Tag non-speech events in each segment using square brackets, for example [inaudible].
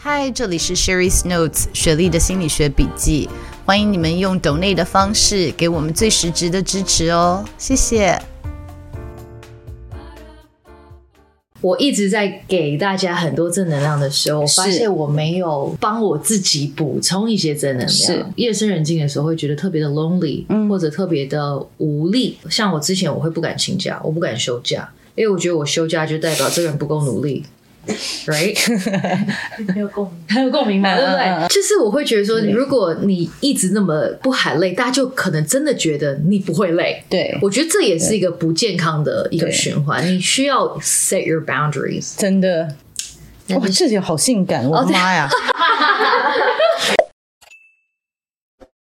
嗨，这里是 Sherry's Notes 雪莉的心理学笔记。欢迎你们用 donate 的方式给我们最实质的支持哦，谢谢。我一直在给大家很多正能量的时候，我发现我没有帮我自己补充一些正能量。是夜深人静的时候，会觉得特别的 lonely，嗯，或者特别的无力。像我之前，我会不敢请假，我不敢休假，因为我觉得我休假就代表这个人不够努力。Right，[laughs] 很有共鸣，很有共鸣嘛，对不对？就是我会觉得说，如果你一直那么不喊累，大家就可能真的觉得你不会累。对，我觉得这也是一个不健康的一个循环。你需要 set your boundaries。真的，哇，这些好性感，我的妈呀！[laughs]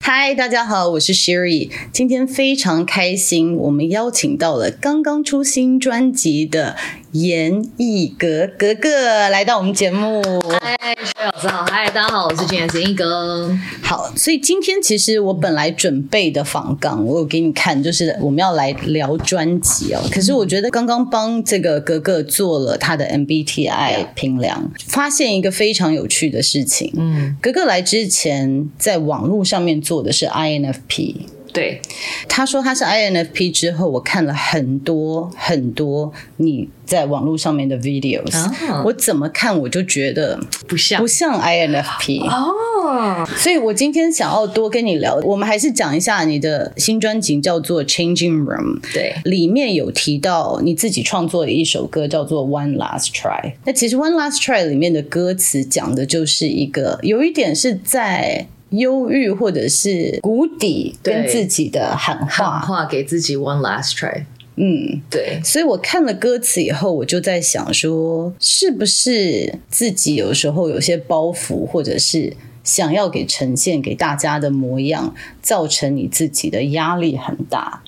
嗨，大家好，我是 Sherry，今天非常开心，我们邀请到了刚刚出新专辑的。严艺格格格来到我们节目，嗨，薛老师好，嗨，大家好，我是今天的严艺格。好，所以今天其实我本来准备的访纲，我有给你看，就是我们要来聊专辑哦。可是我觉得刚刚帮这个格格做了他的 MBTI 评量，发现一个非常有趣的事情。嗯，格格来之前在网络上面做的是 INFP。对，他说他是 INFP 之后，我看了很多很多你在网络上面的 videos，、oh. 我怎么看我就觉得不像不像 INFP 哦，oh. 所以我今天想要多跟你聊，我们还是讲一下你的新专辑叫做 Changing Room，对，里面有提到你自己创作的一首歌叫做 One Last Try，那其实 One Last Try 里面的歌词讲的就是一个有一点是在。忧郁或者是谷底，跟自己的喊话，喊话给自己 one last try。嗯，对。所以我看了歌词以后，我就在想说，是不是自己有时候有些包袱，或者是想要给呈现给大家的模样，造成你自己的压力很大。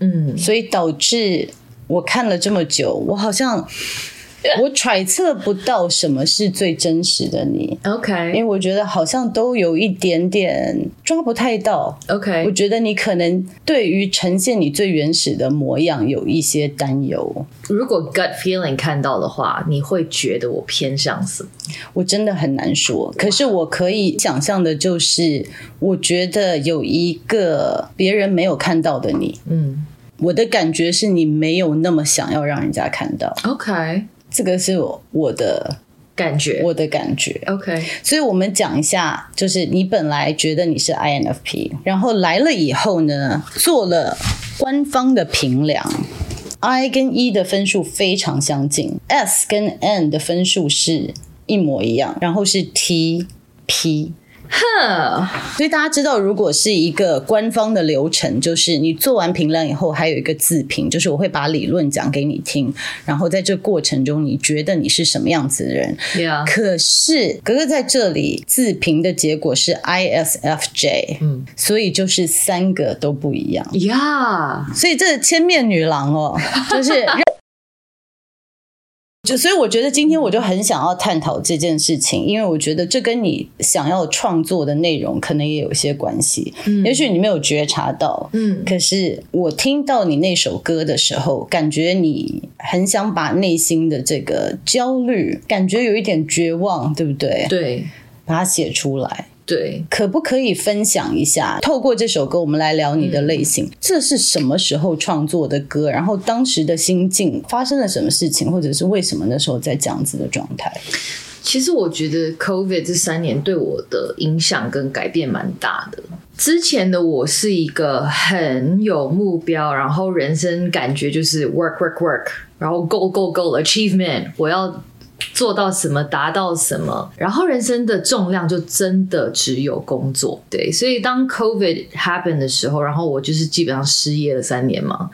嗯，所以导致我看了这么久，我好像。[laughs] 我揣测不到什么是最真实的你，OK？因为我觉得好像都有一点点抓不太到，OK？我觉得你可能对于呈现你最原始的模样有一些担忧。如果 gut feeling 看到的话，你会觉得我偏向什么？我真的很难说。可是我可以想象的就是，我觉得有一个别人没有看到的你，嗯，我的感觉是你没有那么想要让人家看到，OK？这个是我我的感觉，我的感觉。OK，所以我们讲一下，就是你本来觉得你是 INFP，然后来了以后呢，做了官方的评量，I 跟 E 的分数非常相近，S 跟 N 的分数是一模一样，然后是 T、P。哼，所以大家知道，如果是一个官方的流程，就是你做完评量以后，还有一个自评，就是我会把理论讲给你听，然后在这过程中，你觉得你是什么样子的人.可是格格在这里自评的结果是 ISFJ，嗯，所以就是三个都不一样。呀.所以这千面女郎哦，就是。就所以，我觉得今天我就很想要探讨这件事情，因为我觉得这跟你想要创作的内容可能也有些关系。嗯，也许你没有觉察到，嗯，可是我听到你那首歌的时候，感觉你很想把内心的这个焦虑，感觉有一点绝望，对不对？对，把它写出来。对，可不可以分享一下？透过这首歌，我们来聊你的类型。嗯、这是什么时候创作的歌？然后当时的心境发生了什么事情，或者是为什么那时候在这样子的状态？其实我觉得 COVID 这三年对我的影响跟改变蛮大的。之前的我是一个很有目标，然后人生感觉就是 work work work，然后 go go go achievement，我要。做到什么，达到什么，然后人生的重量就真的只有工作。对，所以当 COVID happen 的时候，然后我就是基本上失业了三年嘛。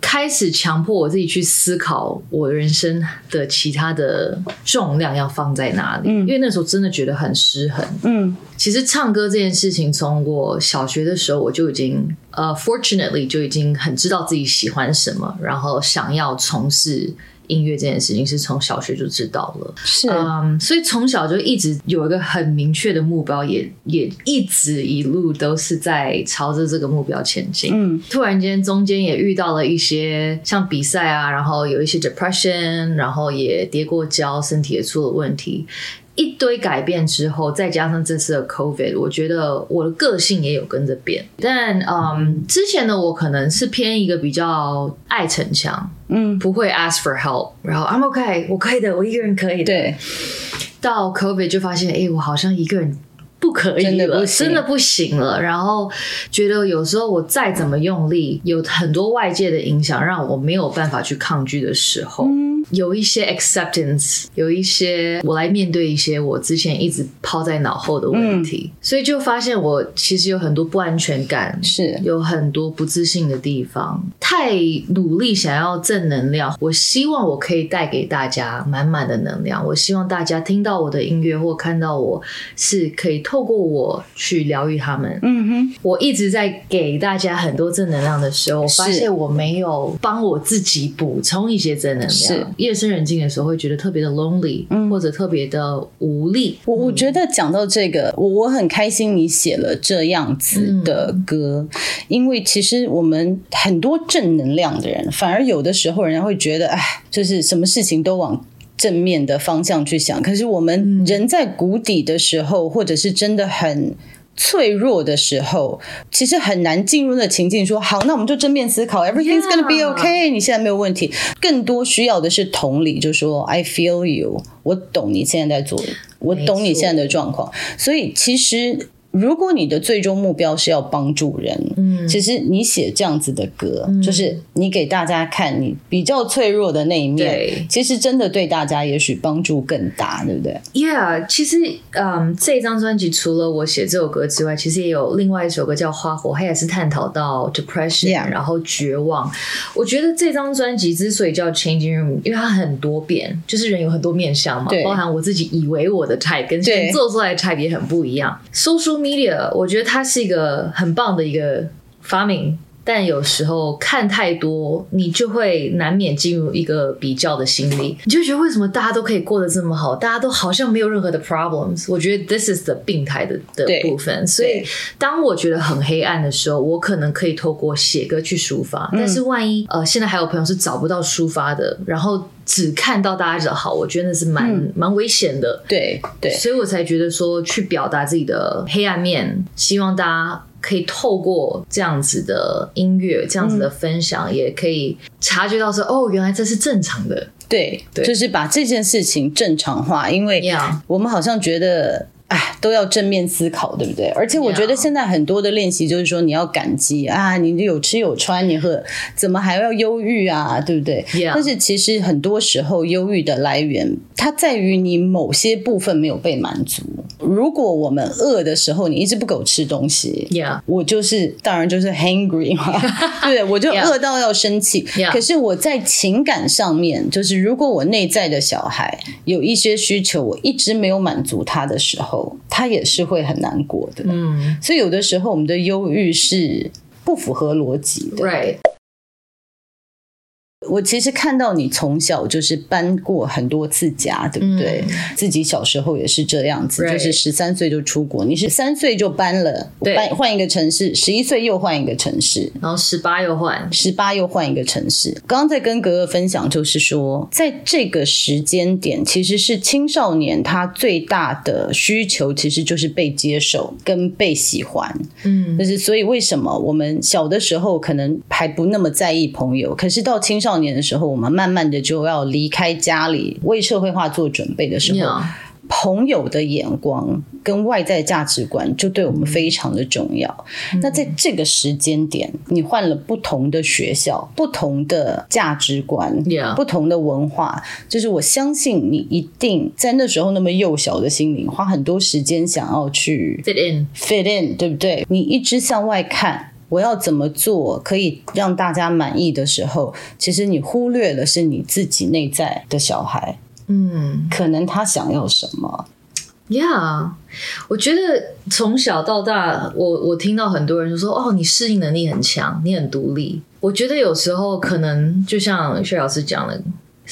开始强迫我自己去思考我人生的其他的重量要放在哪里，嗯，因为那时候真的觉得很失衡。嗯，其实唱歌这件事情，从我小学的时候我就已经，呃，fortunately 就已经很知道自己喜欢什么，然后想要从事。音乐这件事情是从小学就知道了，是，嗯，所以从小就一直有一个很明确的目标，也也一直一路都是在朝着这个目标前进。嗯，突然间中间也遇到了一些像比赛啊，然后有一些 depression，然后也跌过跤，身体也出了问题。一堆改变之后，再加上这次的 COVID，我觉得我的个性也有跟着变。但嗯，之前的我可能是偏一个比较爱逞强，嗯，不会 ask for help，然后 I'm okay，我可以的，我一个人可以的。对，到 COVID 就发现，哎、欸，我好像一个人。不可以了，真的，真的不行了。然后觉得有时候我再怎么用力，有很多外界的影响，让我没有办法去抗拒的时候，嗯、有一些 acceptance，有一些我来面对一些我之前一直抛在脑后的问题，嗯、所以就发现我其实有很多不安全感，是有很多不自信的地方。太努力想要正能量，我希望我可以带给大家满满的能量。我希望大家听到我的音乐或看到我是可以。透过我去疗愈他们，嗯哼，我一直在给大家很多正能量的时候，我发现我没有帮我自己补充一些正能量。是夜深人静的时候，会觉得特别的 lonely，嗯，或者特别的无力。我我觉得讲到这个，我我很开心你写了这样子的歌，嗯，因为其实我们很多正能量的人，反而有的时候人家会觉得，哎，就是什么事情都往。正面的方向去想，可是我们人在谷底的时候，或者是真的很脆弱的时候，其实很难进入那情境。说好，那我们就正面思考，everything's gonna be okay，你现在没有问题。更多需要的是同理，就说 I feel you，我懂你现在在做，我懂你现在的状况。所以其实。如果你的最终目标是要帮助人，嗯，其实你写这样子的歌，嗯，就是你给大家看你比较脆弱的那一面，对，其实真的对大家也许帮助更大，对不对？Yeah，其实，嗯，这张专辑除了我写这首歌之外，其实也有另外一首歌叫《花火》，它也是探讨到 depression，Yeah. 然后绝望。我觉得这张专辑之所以叫 Changing Room，因为它很多变，就是人有很多面相嘛，对，包含我自己以为我的 type 跟现在做出来的 type 也很不一样。说书。media，我觉得它是一个很棒的一个发明。但有时候看太多，你就会难免进入一个比较的心理，你就觉得为什么大家都可以过得这么好，大家都好像没有任何的 problems。我觉得 this is the 病态的的部分。所以当我觉得很黑暗的时候，我可能可以透过写歌去抒发。但是万一呃，现在还有朋友是找不到抒发的，然后只看到大家的好，我觉得那是蛮蛮、嗯、危险的。对对，所以我才觉得说去表达自己的黑暗面，希望大家。可以透过这样子的音乐，这样子的分享，嗯、也可以察觉到说，哦，原来这是正常的。对，对，就是把这件事情正常化，因为我们好像觉得。哎，都要正面思考，对不对？而且我觉得现在很多的练习就是说，你要感激.啊，你有吃有穿，你和怎么还要忧郁啊，对不对.但是其实很多时候，忧郁的来源它在于你某些部分没有被满足。如果我们饿的时候，你一直不给我吃东西.我就是当然就是 hungry 嘛，[laughs] 对，我就饿到要生气。可是我在情感上面，就是如果我内在的小孩有一些需求，我一直没有满足他的时候。他也是会很难过的，嗯，所以有的时候我们的忧郁是不符合逻辑的，Right。我其实看到你从小就是搬过很多次家，对不对？嗯、自己小时候也是这样子就是十三岁就出国。你是三岁就搬了，对搬换一个城市，十一岁又换一个城市，然后十八又换，十八又换一个城市。刚刚在跟格格分享，就是说，在这个时间点，其实是青少年他最大的需求，其实就是被接受跟被喜欢。嗯，就是所以为什么我们小的时候可能还不那么在意朋友，可是到青少年的时候，我们慢慢的就要离开家里，为社会化做准备的时候，Yeah. 朋友的眼光跟外在价值观就对我们非常的重要。嗯、那在这个时间点，你换了不同的学校、不同的价值观.不同的文化，就是我相信你一定在那时候那么幼小的心灵，花很多时间想要去 fit in fit in，对不对？你一直向外看。我要怎么做可以让大家满意的时候，其实你忽略了是你自己内在的小孩，嗯，可能他想要什么？Yeah，我觉得从小到大，我我听到很多人就说：“哦，你适应能力很强，你很独立。”我觉得有时候可能就像薛老师讲的。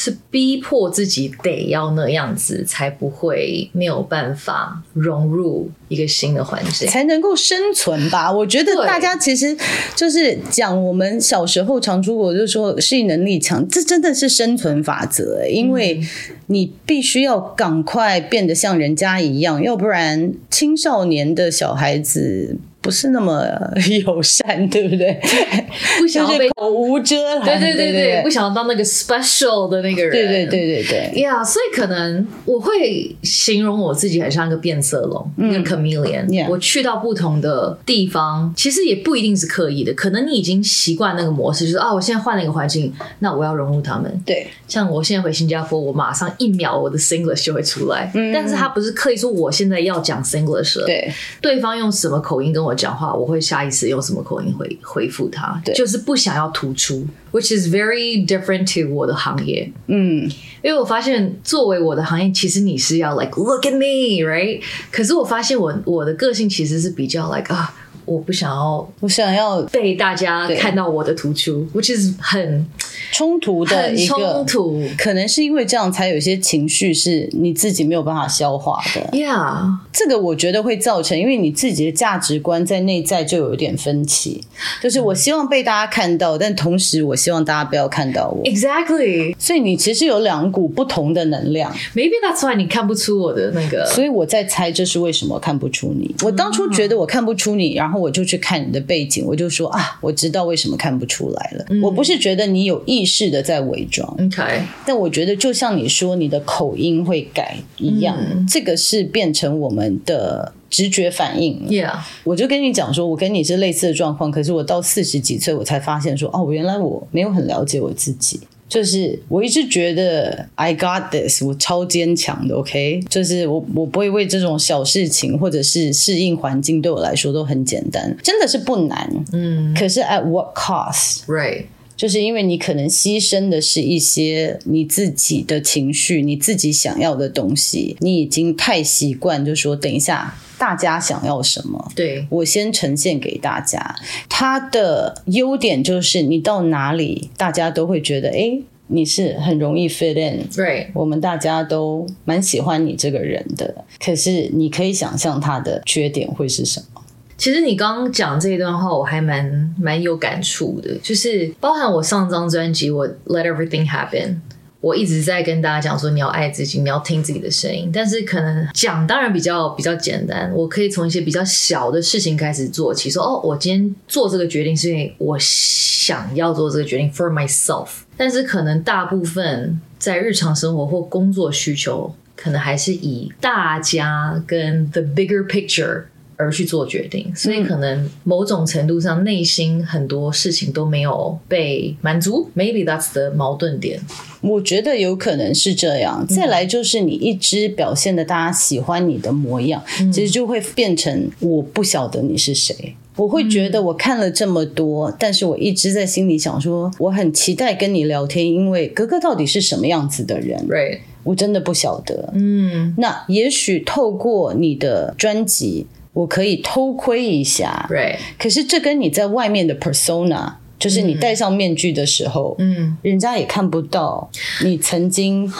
是逼迫自己得要那样子，才不会没有办法融入一个新的环境，才能够生存吧。我觉得大家其实就是讲我们小时候常出国，就是说适应能力强，这真的是生存法则，因为你必须要赶快变得像人家一样，要不然青少年的小孩子。不是那么 [laughs] 友善，[laughs] 对不对？[laughs] 不想要被口无遮拦，对对对对，不想要当那个 special 的那个人，对对对对对。呀，所以可能我会形容我自己很像一个变色龙，一个 chameleon。我去到不同的地方，其实也不一定是刻意的，可能你已经习惯那个模式，就是啊，我现在换了一个环境，那我要融入他们。对，像我现在回新加坡，我马上一秒我的 Singlish 就会出来，嗯但是他不是刻意说我现在要讲 Singlish 了，对，对方用什么口音跟我。我讲话，我会下意识用什么口音回回复他，对，就是不想要突出，which is very different to 我的行业，嗯，因为我发现作为我的行业，其实你是要 like look at me，right？可是我发现我我的个性其实是比较 like 啊。我不想要，我想要被大家看到我的突出，which is 很冲突的一个冲突，可能是因为这样才有一些情绪是你自己没有办法消化的。Yeah，这个我觉得会造成，因为你自己的价值观在内在就有一点分歧，就是我希望被大家看到，但同时我希望大家不要看到我。Exactly，所以你其实有两股不同的能量。Maybe that's why 你看不出我的那个，所以我在猜这是为什么看不出你。我当初觉得我看不出你，然后。我就去看你的背景，我就说啊，我知道为什么看不出来了。嗯、我不是觉得你有意识的在伪装，OK，但我觉得就像你说你的口音会改一样，嗯、这个是变成我们的直觉反应。Yeah，我就跟你讲说，我跟你是类似的状况，可是我到四十几岁，我才发现说，哦，原来我没有很了解我自己。就是我一直觉得 I got this，我超坚强的，OK？就是我我不会为这种小事情或者是适应环境对我来说都很简单，真的是不难，嗯。可是 at what cost？Right？就是因为你可能牺牲的是一些你自己的情绪，你自己想要的东西，你已经太习惯，就说等一下。大家想要什么？对，我先呈现给大家。它的优点就是，你到哪里，大家都会觉得，哎，你是很容易 fit in。对，我们大家都蛮喜欢你这个人的。可是，你可以想象它的缺点会是什么？其实你刚刚讲这一段话，我还蛮蛮有感触的，就是包含我上张专辑，我 Let Everything Happen。我一直在跟大家讲说，你要爱自己，你要听自己的声音。但是可能讲当然比较比较简单，我可以从一些比较小的事情开始做起。说哦，我今天做这个决定是因为我想要做这个决定 for myself。但是可能大部分在日常生活或工作需求，可能还是以大家跟 the bigger picture。而去做决定，所以可能某种程度上内心很多事情都没有被满足。Maybe that's the 矛盾点。我觉得有可能是这样。再来就是你一直表现的大家喜欢你的模样，嗯、其实就会变成我不晓得你是谁。我会觉得我看了这么多，嗯、但是我一直在心里想说，我很期待跟你聊天，因为格格到底是什么样子的人？Right，我真的不晓得。嗯，那也许透过你的专辑。我可以偷窥一下，Right. 可是这跟你在外面的 persona，就是你戴上面具的时候，嗯，人家也看不到你曾经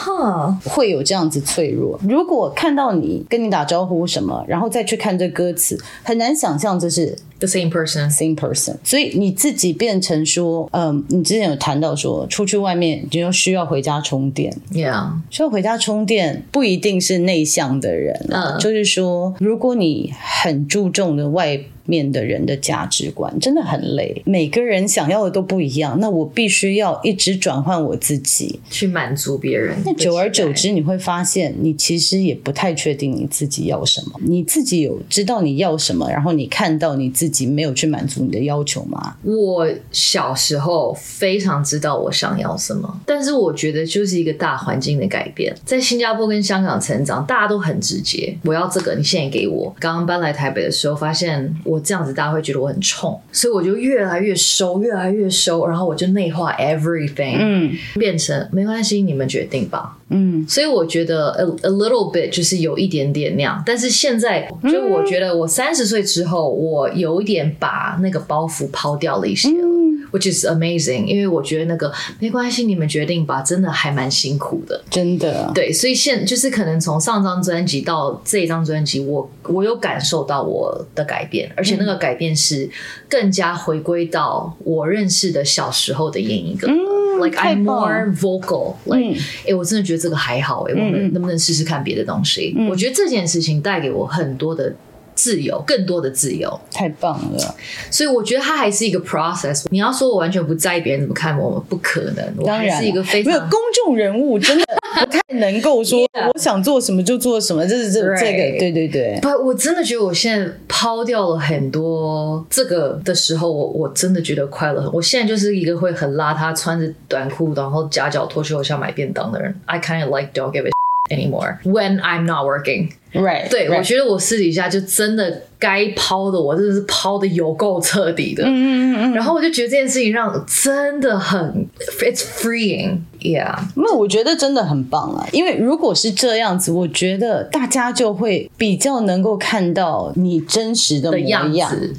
会有这样子脆弱。嗯、如果看到你跟你打招呼什么，然后再去看这歌词，很难想象这是 The same person, same person。所以你自己变成说，嗯，你之前有谈到说，出去外面就要需要回家充电。Yeah，需要回家充电，不一定是内向的人。嗯，就是说，如果你很注重的外。面的人的价值观真的很累，每个人想要的都不一样，那我必须要一直转换我自己去满足别人。那久而久之，你会发现你其实也不太确定你自己要什么。你自己有知道你要什么，然后你看到你自己没有去满足你的要求吗？我小时候非常知道我想要什么，但是我觉得就是一个大环境的改变。在新加坡跟香港成长，大家都很直接，我要这个，你现在给我。刚刚搬来台北的时候，发现我。这样子大家会觉得我很冲，所以我就越来越收，越来越收，然后我就内化 everything，嗯，变成没关系，你们决定吧，嗯，所以我觉得 a a little bit 就是有一点点那样，但是现在就我觉得我三十岁之后，我有一点把那个包袱抛掉了一些了。嗯 Which is amazing，因为我觉得那个没关系，你们决定吧，真的还蛮辛苦的，真的。对，所以现就是可能从上张专辑到这张专辑，我我有感受到我的改变，而且那个改变是更加回归到我认识的小时候的严一个。嗯，Like I'm more vocal。Like，哎、欸，我真的觉得这个还好，哎，我们能不能试试看别的东西？嗯、我觉得这件事情带给我很多的。自由，更多的自由，太棒了！所以我觉得它还是一个 process。你要说我完全不在意别人怎么看我们，不可能。当然，是一个非常没有公众人物，真的不太能够说 [laughs] 我想做什么就做什么。这是这这个，对对对。不，我真的觉得我现在抛掉了很多这个的时候，我我真的觉得快乐。我现在就是一个会很邋遢，穿着短裤，然后夹脚拖鞋，我想买便当的人。I kind of like don't give a anymore when I'm not working. Right，对.我觉得我私底下就真的该抛的，我真的是抛的有够彻底的。嗯嗯嗯。然后我就觉得这件事情让真的很，it's freeing，yeah。那我觉得真的很棒啊，因为如果是这样子，我觉得大家就会比较能够看到你真实的模样。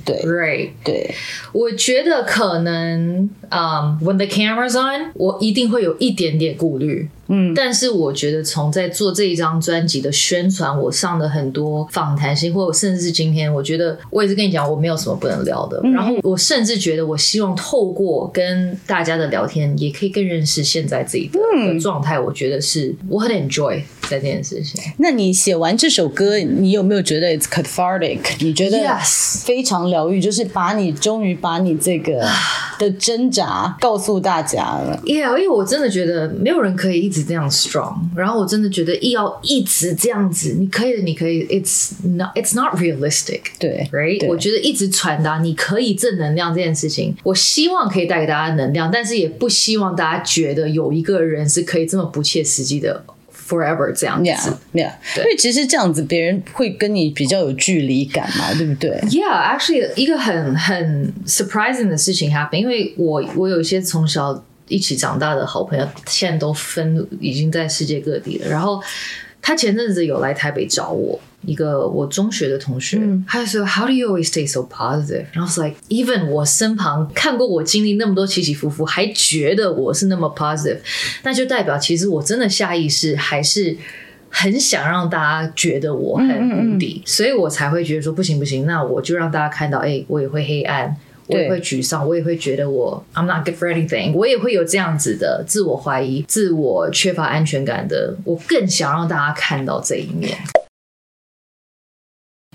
对，right，对。我觉得可能，嗯、um,，when the camera's on，我一定会有一点点顾虑。嗯，但是我觉得从在做这一张专辑的宣传，我。上的很多访谈性，或者甚至是今天，我觉得我也是跟你讲，我没有什么不能聊的。嗯、然后我甚至觉得，我希望透过跟大家的聊天，也可以更认识现在自己的状态。我觉得是我很 enjoy 在这件事情。那你写完这首歌，你有没有觉得 it's cathartic？你觉得 yes 非常疗愈，就是把你终于把你这个 [sighs] 的挣扎告诉大家了。Yeah，因为我真的觉得没有人可以一直这样 strong。然后我真的觉得要一直这样子，你可以的。你可以，it's not it's not realistic，对，right？对我觉得一直传达你可以正能量这件事情，我希望可以带给大家能量，但是也不希望大家觉得有一个人是可以这么不切实际的 forever 这样子，yeah，, yeah. 因为其实这样子别人会跟你比较有距离感嘛，对不对？Yeah，actually，一个很很 surprising 的事情 happen，因为我我有一些从小一起长大的好朋友，现在都分已经在世界各地了，然后。他前阵子有来台北找我，一个我中学的同学，嗯、他就说：“How do you always stay so positive？” 然后 was like, “Even 我身旁看过我经历那么多起起伏伏，还觉得我是那么 positive，那就代表其实我真的下意识还是很想让大家觉得我很无敌，嗯嗯嗯，所以我才会觉得说不行不行，那我就让大家看到，哎、欸，我也会黑暗。”我也会沮丧，我也会觉得我 I'm not good for anything，我也会有这样子的自我怀疑、自我缺乏安全感的。我更想让大家看到这一面。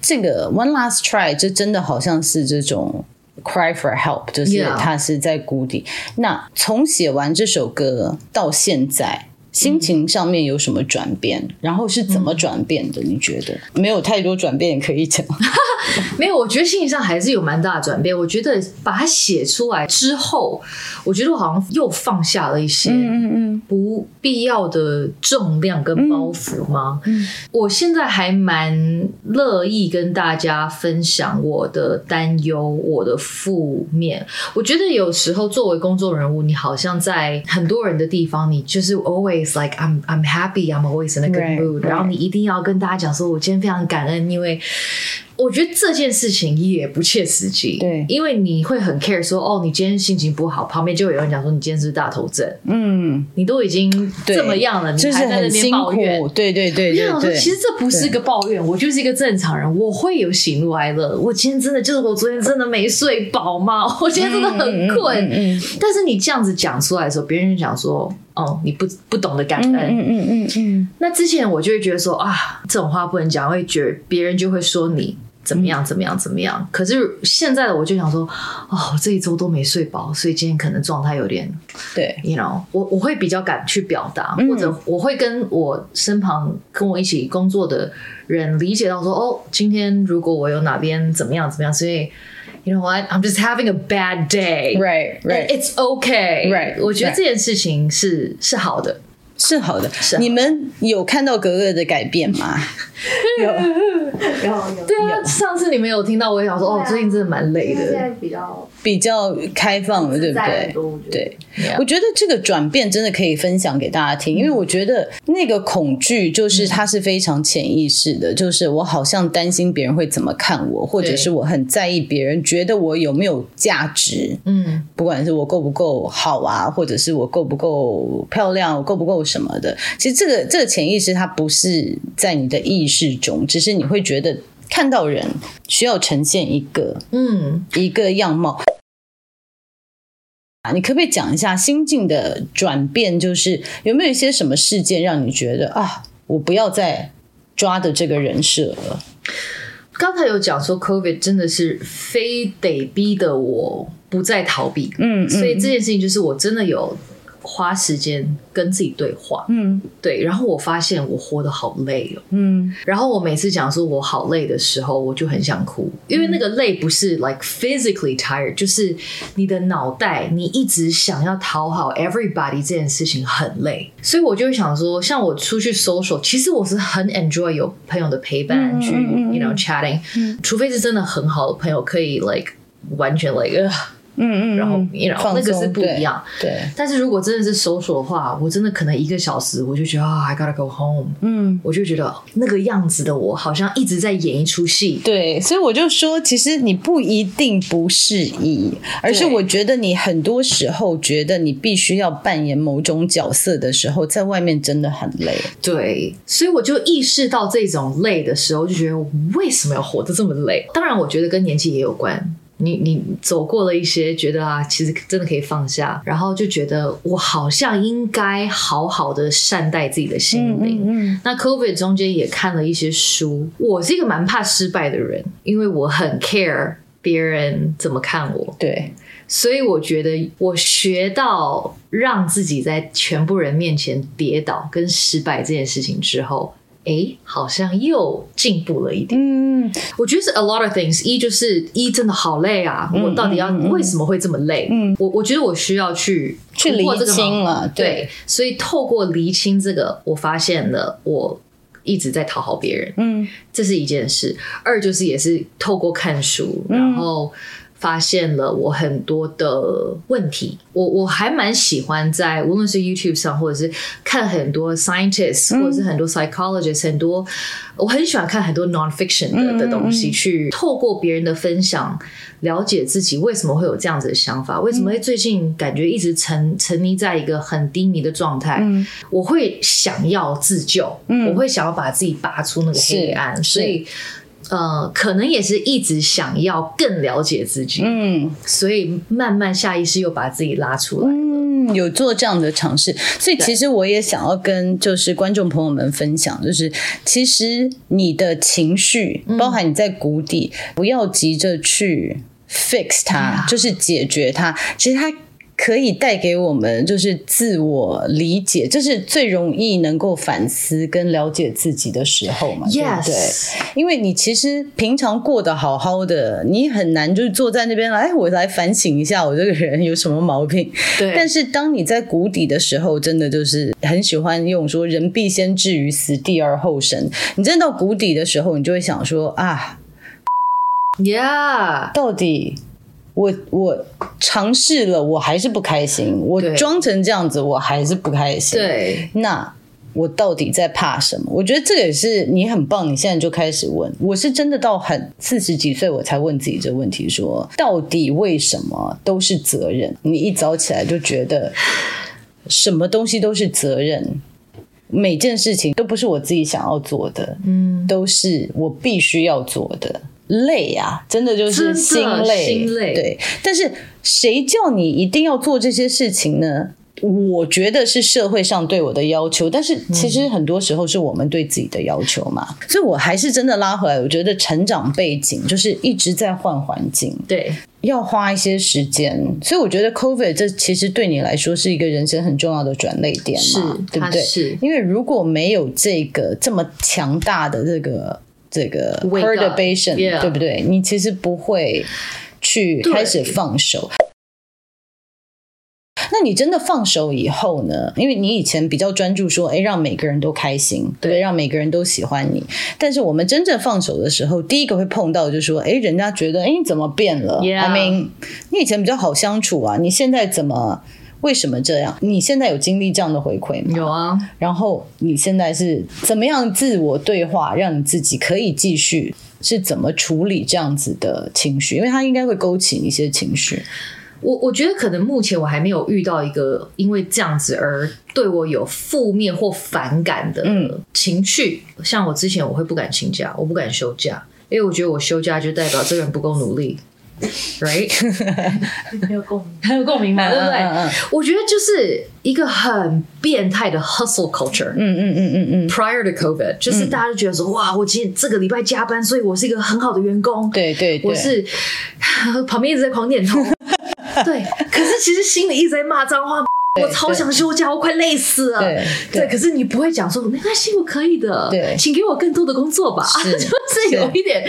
这个 One Last Try，这真的好像是这种 cry for help，就是他是在谷底。那从写完这首歌到现在。心情上面有什么转变？嗯、然后是怎么转变的？你觉得没有太多转变也可以讲？[laughs] [laughs] 没有，我觉得心理上还是有蛮大的转变。我觉得把它写出来之后，我觉得我好像又放下了一些不必要的重量跟包袱吗？嗯嗯、我现在还蛮乐意跟大家分享我的担忧、我的负面。我觉得有时候作为公众人物，你好像在很多人的地方，你就是 always。Like I'm I'm happy, I'm always in a good mood。Right, right. 然后你一定要跟大家讲说，我今天非常感恩，因为我觉得这件事情也不切实际，对，因为你会很 care 说，哦，你今天心情不好，旁边就有人讲说你今天是，是大头症，嗯，你都已经这么样了，你还在那边抱怨，就是、对对对对，对，对，其实这不是一个抱怨，我就是一个正常人，我会有喜怒哀乐。我今天真的就是我昨天真的没睡饱吗？[laughs] 我今天真的很困，嗯嗯嗯、但是你这样子讲出来的时候，别人就讲说，哦，你不不懂得感恩，嗯嗯嗯嗯，嗯。那之前我就会觉得说啊，这种话不能讲，会觉得别人就会说你。怎么样？怎么样？怎么样？可是现在的我就想说，哦，这一周都没睡饱，所以今天可能状态有点对，you know，我我会比较敢去表达，嗯，或者我会跟我身旁跟我一起工作的人理解到说，哦，今天如果我有哪边怎么样怎么样，所以，you know what，I'm just having a bad day，right，right，it's okay，right，我觉得这件事情是是好的。是好的，是好的。你们有看到格格的改变吗？[laughs] 有，[laughs] 有，有。对啊，上次你们有听到我也想说，哦，最近真的蛮累的。现在比较比较开放了，对不对？对，我觉得这个转变真的可以分享给大家听，因为我觉得那个恐惧就是它是非常潜意识的，就是我好像担心别人会怎么看我，或者是我很在意别人觉得我有没有价值。嗯，不管是我够不够好啊，或者是我够不够漂亮，我够不够。什么的？其实这个这个潜意识，它不是在你的意识中，只是你会觉得看到人需要呈现一个嗯一个样貌。啊，你可不可以讲一下心境的转变？就是有没有一些什么事件让你觉得啊，我不要再抓的这个人设了？刚才有讲说，COVID 真的是非得逼得我不再逃避，嗯，嗯，所以这件事情就是我真的有。花时间跟自己对话，嗯，对，然后我发现我活得好累哦，嗯，然后我每次讲说我好累的时候，我就很想哭，因为那个累不是 like physically tired，就是你的脑袋你一直想要讨好 everybody 这件事情很累，所以我就会想说，像我出去 social，其实我是很 enjoy 有朋友的陪伴去，you know chatting，除非是真的很好的朋友，可以 like 完全 like。嗯嗯，然后那个是不一样。对，对，但是如果真的是 social 的话，我真的可能一个小时，我就觉得啊、oh，I gotta go home。嗯，我就觉得那个样子的我，好像一直在演一出戏。对，所以我就说，其实你不一定不适宜，而是我觉得你很多时候觉得你必须要扮演某种角色的时候，在外面真的很累。对，所以我就意识到这种累的时候，就觉得我为什么要活得这么累？当然，我觉得跟年纪也有关。你你走过了一些，觉得啊，其实真的可以放下，然后就觉得我好像应该好好的善待自己的心灵。嗯。那 COVID 中间也看了一些书，我是一个蛮怕失败的人，因为我很 care 别人怎么看我。对，所以我觉得我学到让自己在全部人面前跌倒跟失败这件事情之后。哎，好像又进步了一点。嗯，我觉得是 a lot of things。一就是一真的好累啊，嗯、我到底要、嗯、为什么会这么累？嗯，我我觉得我需要去去厘清了对。对，所以透过厘清这个，我发现了我一直在讨好别人。嗯，这是一件事。二就是也是透过看书，然后。发现了我很多的问题，我我还蛮喜欢在无论是 YouTube 上，或者是看很多 scientists，或者是很多 psychologists，很多我很喜欢看很多 nonfiction 的的东西，去透过别人的分享，了解自己为什么会有这样子的想法，为什么会最近感觉一直沉沉溺在一个很低迷的状态，我会想要自救，我会想要把自己拔出那个黑暗，所以。呃，可能也是一直想要更了解自己，嗯，所以慢慢下意识又把自己拉出来，嗯，有做这样的尝试。所以其实我也想要跟就是观众朋友们分享，就是其实你的情绪，包含你在谷底，嗯，不要急着去 fix 它，就是解决它。其实它。可以带给我们就是自我理解，这是最容易能够反思跟了解自己的时候嘛.对不对？因为你其实平常过得好好的，你很难就是坐在那边来，我来反省一下我这个人有什么毛病。对。但是当你在谷底的时候，真的就是很喜欢用说“人必先至于死地而后生”。你真的到谷底的时候，你就会想说啊，Yeah，到底。我我尝试了，我还是不开心。我装成这样子，我还是不开心。对，那我到底在怕什么？我觉得这个也是你很棒，你现在就开始问。我是真的到很四十几岁我才问自己这个问题说，说到底为什么都是责任？你一早起来就觉得什么东西都是责任，每件事情都不是我自己想要做的，嗯，都是我必须要做的。累啊，真的就是心累，心累。对，但是谁叫你一定要做这些事情呢？我觉得是社会上对我的要求，但是其实很多时候是我们对自己的要求嘛。嗯、所以我还是真的拉回来，我觉得成长背景就是一直在换环境，对，要花一些时间。所以我觉得 COVID 这其实对你来说是一个人生很重要的转捩点嘛，是，对不对？是因为如果没有这个这么强大的这个。这个 perturbation. 对不对？你其实不会去开始放手。那你真的放手以后呢？因为你以前比较专注说，哎，让每个人都开心，对不对？让每个人都喜欢你。但是我们真正放手的时候，第一个会碰到就是说，哎，人家觉得，哎，你怎么变了. I mean，你以前比较好相处啊，你现在怎么？为什么这样？你现在有经历这样的回馈吗？有啊。然后你现在是怎么样自我对话，让你自己可以继续？是怎么处理这样子的情绪？因为它应该会勾起一些情绪。我我觉得可能目前我还没有遇到一个因为这样子而对我有负面或反感的情绪。嗯、像我之前我会不敢请假，我不敢休假，因为我觉得我休假就代表这个人不够努力。[laughs] Right，很有共鸣，很有共鸣嘛，对不对？我觉得就是一个很变态的 hustle culture。嗯嗯嗯嗯嗯。Prior to COVID，就是大家都觉得说，哇，我今天这个礼拜加班，所以我是一个很好的员工。对对，我是 [laughs] 旁边一直在狂点头。[laughs] 对，可是其实心里一直在骂脏话。我超想休假，我快累死了。对，可是你不会讲说没关系，我可以的。对，请给我更多的工作吧。就是有一点，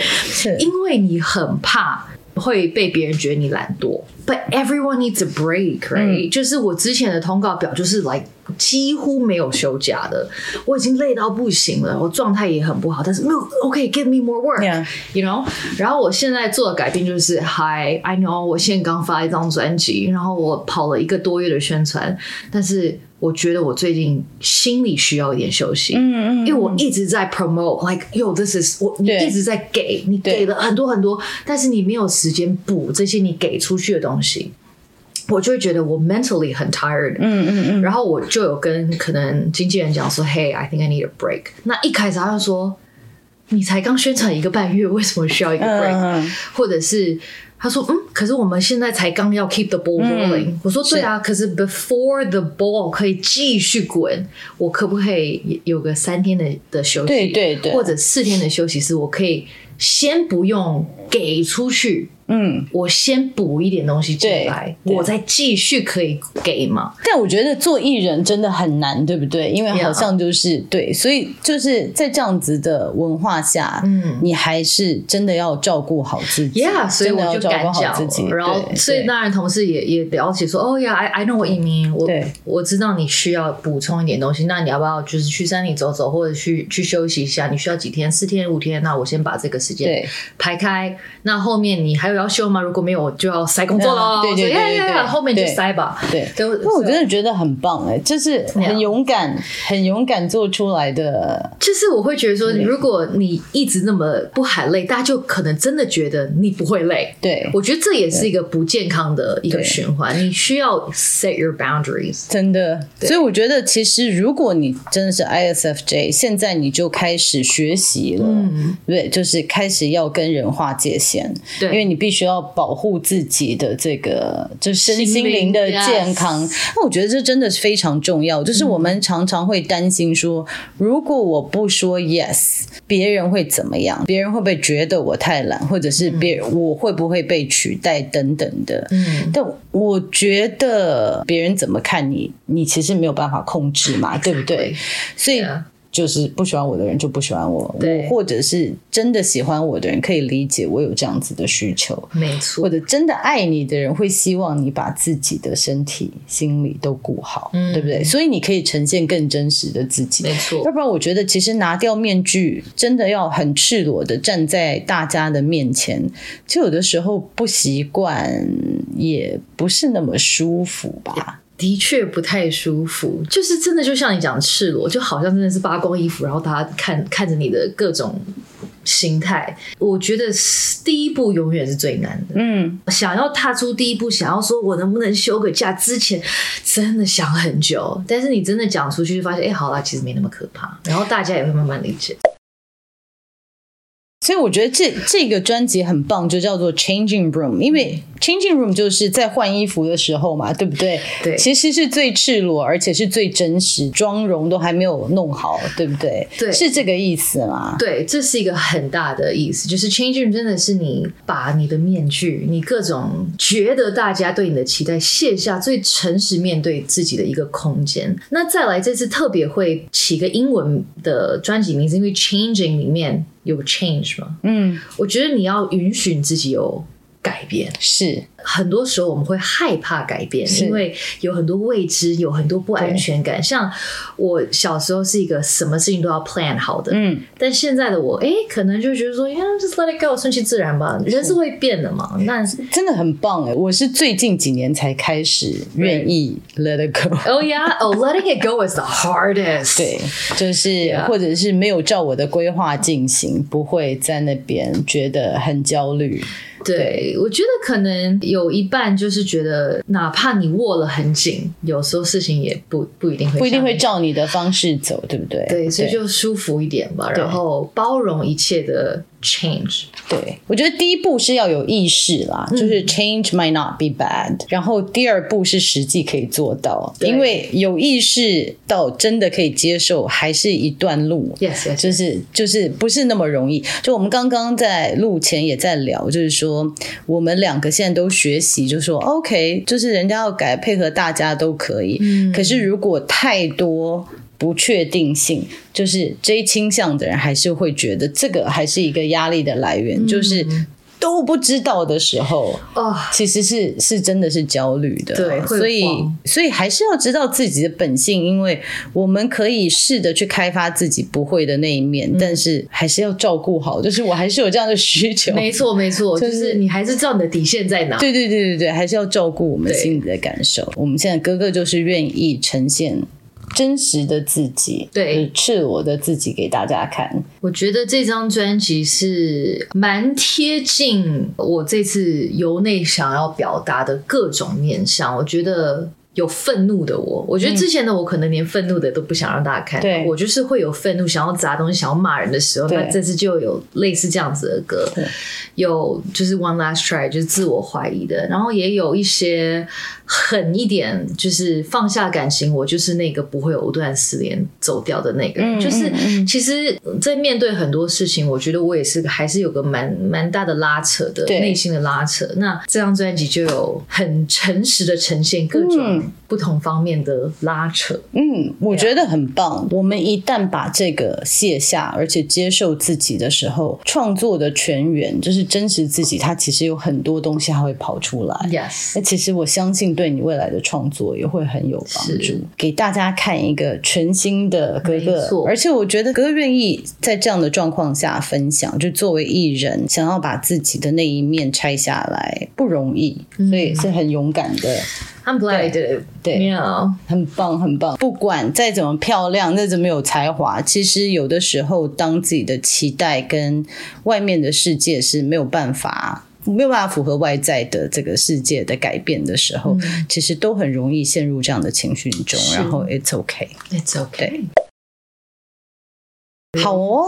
因为你很怕。会被别人觉得你懒惰，But everyone needs a break, right？、嗯、就是我之前的通告表就是 like 几乎没有休假的，我已经累到不行了，我状态也很不好，但是没有 OK，give、me more work，you know？然后我现在做的改变就是，Hi，I know，我现在刚发一张专辑，然后我跑了一个多月的宣传，但是。我觉得我最近心里需要一点休息，嗯嗯，因为我一直在 promote，like yo，this is 我你一直在给你给了很多很多，但是你没有时间补这些你给出去的东西，我就会觉得我 mentally 很 tired，嗯嗯嗯，然后我就有跟可能经纪人讲说，Hey，I think I need a break。那一开始他就说，你才刚宣传一个半月，为什么需要一个 break？或者是。他说：“嗯，可是我们现在才刚要 keep the ball rolling。嗯”我说：“对啊，是可是 before the ball 可以继续滚，我可不可以有个三天的的休息？对对对，或者四天的休息，是我可以先不用给出去。”嗯，我先补一点东西进来，我再继续可以给嘛。但我觉得做艺人真的很难，对不对？因为好像就是对，所以就是在这样子的文化下，嗯，你还是真的要照顾好自己。Yeah，所以我就敢讲。然后，所以当然同事也也了解说，哦呀，I I know what you mean。我我知道你需要补充一点东西，那你要不要就是去山里走走，或者去去休息一下？你需要几天？四天、五天？那我先把这个时间排开。那后面你还有。要修吗？如果没有，我就要塞工作了。对对对对，后面就塞吧。对，因为我真的觉得很棒哎，就是很勇敢，很勇敢做出来的。就是我会觉得说，如果你一直那么不喊累，大家就可能真的觉得你不会累。对，我觉得这也是一个不健康的一个循环。你需要 set your boundaries，真的。所以我觉得，其实如果你真的是 ISFJ，现在你就开始学习了，对，就是开始要跟人划界限。对，因为你必。必须要保护自己的这个，就身心灵的健康。那我觉得这真的是非常重要。就是我们常常会担心说，如果我不说 yes，别人会怎么样？别人会不会觉得我太懒，或者是别人我会不会被取代等等的。嗯，但我觉得别人怎么看你，你其实没有办法控制嘛，对不对？所以。就是不喜欢我的人就不喜欢我，对我或者是真的喜欢我的人可以理解我有这样子的需求，没错。或者真的爱你的人会希望你把自己的身体、心理都顾好，嗯，对不对？所以你可以呈现更真实的自己，没错。要不然，我觉得其实拿掉面具，真的要很赤裸的站在大家的面前，就有的时候不习惯，也不是那么舒服吧。的确不太舒服，就是真的就像你讲赤裸，就好像真的是扒光衣服，然后大家看看着你的各种心态。我觉得第一步永远是最难的。嗯，想要踏出第一步，想要说我能不能休个假，之前真的想很久，但是你真的讲出去，就发现哎，好啦，其实没那么可怕，然后大家也会慢慢理解。所以我觉得这这个专辑很棒，就叫做 Changing Room，因为 Changing Room 就是在换衣服的时候嘛，对不对？对，其实是最赤裸，而且是最真实，妆容都还没有弄好，对不对？对，是这个意思吗？对，这是一个很大的意思，就是 Changing Room 真的是你把你的面具，你各种觉得大家对你的期待卸下，最诚实面对自己的一个空间。那再来这次特别会起个英文的专辑名字，因为 Changing 里面。有 change 吗？嗯，我觉得你要允许你自己有改变，是。很多时候我们会害怕改变，因为有很多未知，有很多不安全感。像我小时候是一个什么事情都要 plan 好的，嗯，但现在的我，哎，可能就觉得说，Yeah, just let it go，顺其自然吧。人是会变的嘛，那真的很棒哎！我是最近几年才开始愿意 let it go。Oh yeah, oh letting it go is the hardest。对，就是或者是没有照我的规划进行，不会在那边觉得很焦虑。对，我觉得可能有一半就是觉得，哪怕你握了很紧，有时候事情也不不一定会不一定会照你的方式走，对不对？对，所以就舒服一点嘛，然后包容一切的。Change，对，我觉得第一步是要有意识啦，嗯、就是 change might not be bad。然后第二步是实际可以做到，因为有意识到真的可以接受，还是一段路。Yes，, yes. 就是就是不是那么容易。就我们刚刚在录前也在聊，就是说我们两个现在都学习，就是说 OK，就是人家要改，配合大家都可以。嗯，可是如果太多。不确定性，就是 J 倾向的人还是会觉得这个还是一个压力的来源，嗯、就是都不知道的时候，哦，其实是是真的是焦虑的，对，所以所以还是要知道自己的本性，因为我们可以试着去开发自己不会的那一面，嗯、但是还是要照顾好，就是我还是有这样的需求，没错没错，就是你还是知道你的底线在哪，对对对对对，还是要照顾我们心里的感受。我们现在哥哥就是愿意呈现。真实的自己，对，赤裸的自己给大家看。我觉得这张专辑是蛮贴近我这次由内想要表达的各种面向。我觉得。有愤怒的我，我觉得之前的我可能连愤怒的都不想让大家看。对，我就是会有愤怒，想要砸东西，想要骂人的时候。那这次就有类似这样子的歌，有就是 One Last Try，就是自我怀疑的，然后也有一些狠一点，就是放下感情，我就是那个不会藕断丝连走掉的那个人。嗯、就是其实，在面对很多事情，我觉得我也是还是有个蛮蛮大的拉扯的，内心的拉扯。那这张专辑就有很诚实的呈现各种。嗯不同方面的拉扯，嗯，我觉得很棒。我们一旦把这个卸下，而且接受自己的时候，创作的全员就是真实自己。它其实有很多东西它会跑出来。Yes，那其实我相信对你未来的创作也会很有帮助。给大家看一个全新的格格，而且我觉得格格愿意在这样的状况下分享，就作为艺人，想要把自己的那一面拆下来不容易，所以是很勇敢的。I'm glad 对，对.很棒，很棒。不管再怎么漂亮，再怎么有才华，其实有的时候，当自己的期待跟外面的世界是没有办法、没有办法符合外在的这个世界的改变的时候，嗯、其实都很容易陷入这样的情绪中。然后，It's okay，it's okay。好哦，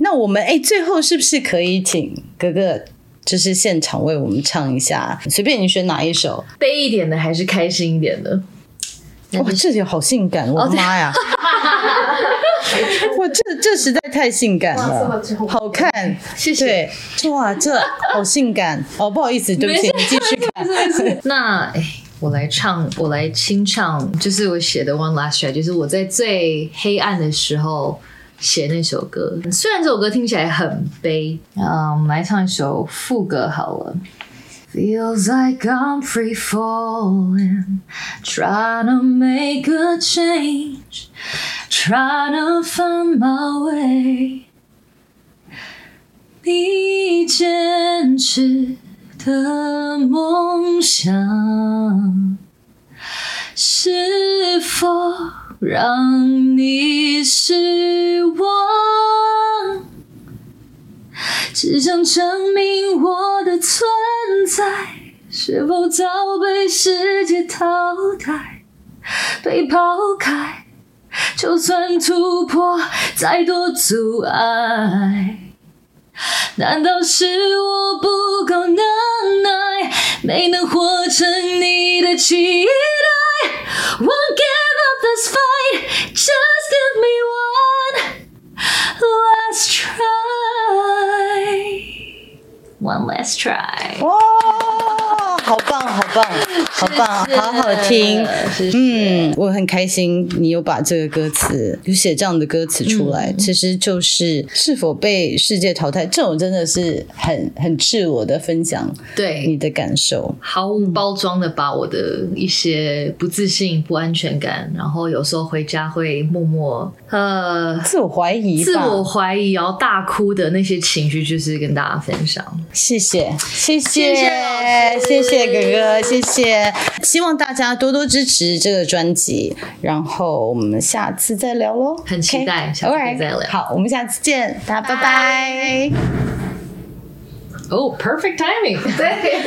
那我们哎，最后是不是可以请哥哥？就是现场为我们唱一下，随便你选哪一首，悲一点的还是开心一点的？哇，这里好性感！我的妈呀！[laughs] [laughs] 哇，这这实在太性感了，好看，谢谢。哇，这好性感哦！不好意思，对不起，你继续看。[laughs] 那哎，我来唱，我来清唱，就是我写的《One Last Try》，就是我在最黑暗的时候。写那首歌，虽然这首歌听起来很悲，嗯，我们来唱一首副歌好了。Feels like I'm free falling, trying to make a change, trying to find my way。你坚持的梦想。 是否让你失望？ 只想证明我的存在是否早被世界淘汰，被抛开。就算突破再多阻碍，难道是我不够能耐，没能活成你的期待？Won't give up this fight, just give me one last try, one last try. [laughs] 好棒，好棒，好棒，好好听。嗯，我很开心你有把这个歌词，有写这样的歌词出来，嗯、其实就是是否被世界淘汰，这种真的是很很赤裸的分享，对。你的感受，毫无包装的把我的一些不自信、不安全感，然后有时候回家会默默呃自我怀疑、自我怀疑，然后大哭的那些情绪，就是跟大家分享。谢谢，谢谢，谢谢，谢谢。谢谢哥哥，谢谢！希望大家多多支持这个专辑，然后我们下次再聊喽。很期待，okay? 下次再聊。好，我们下次见，大家拜拜。哦、oh，perfect timing，对。[laughs]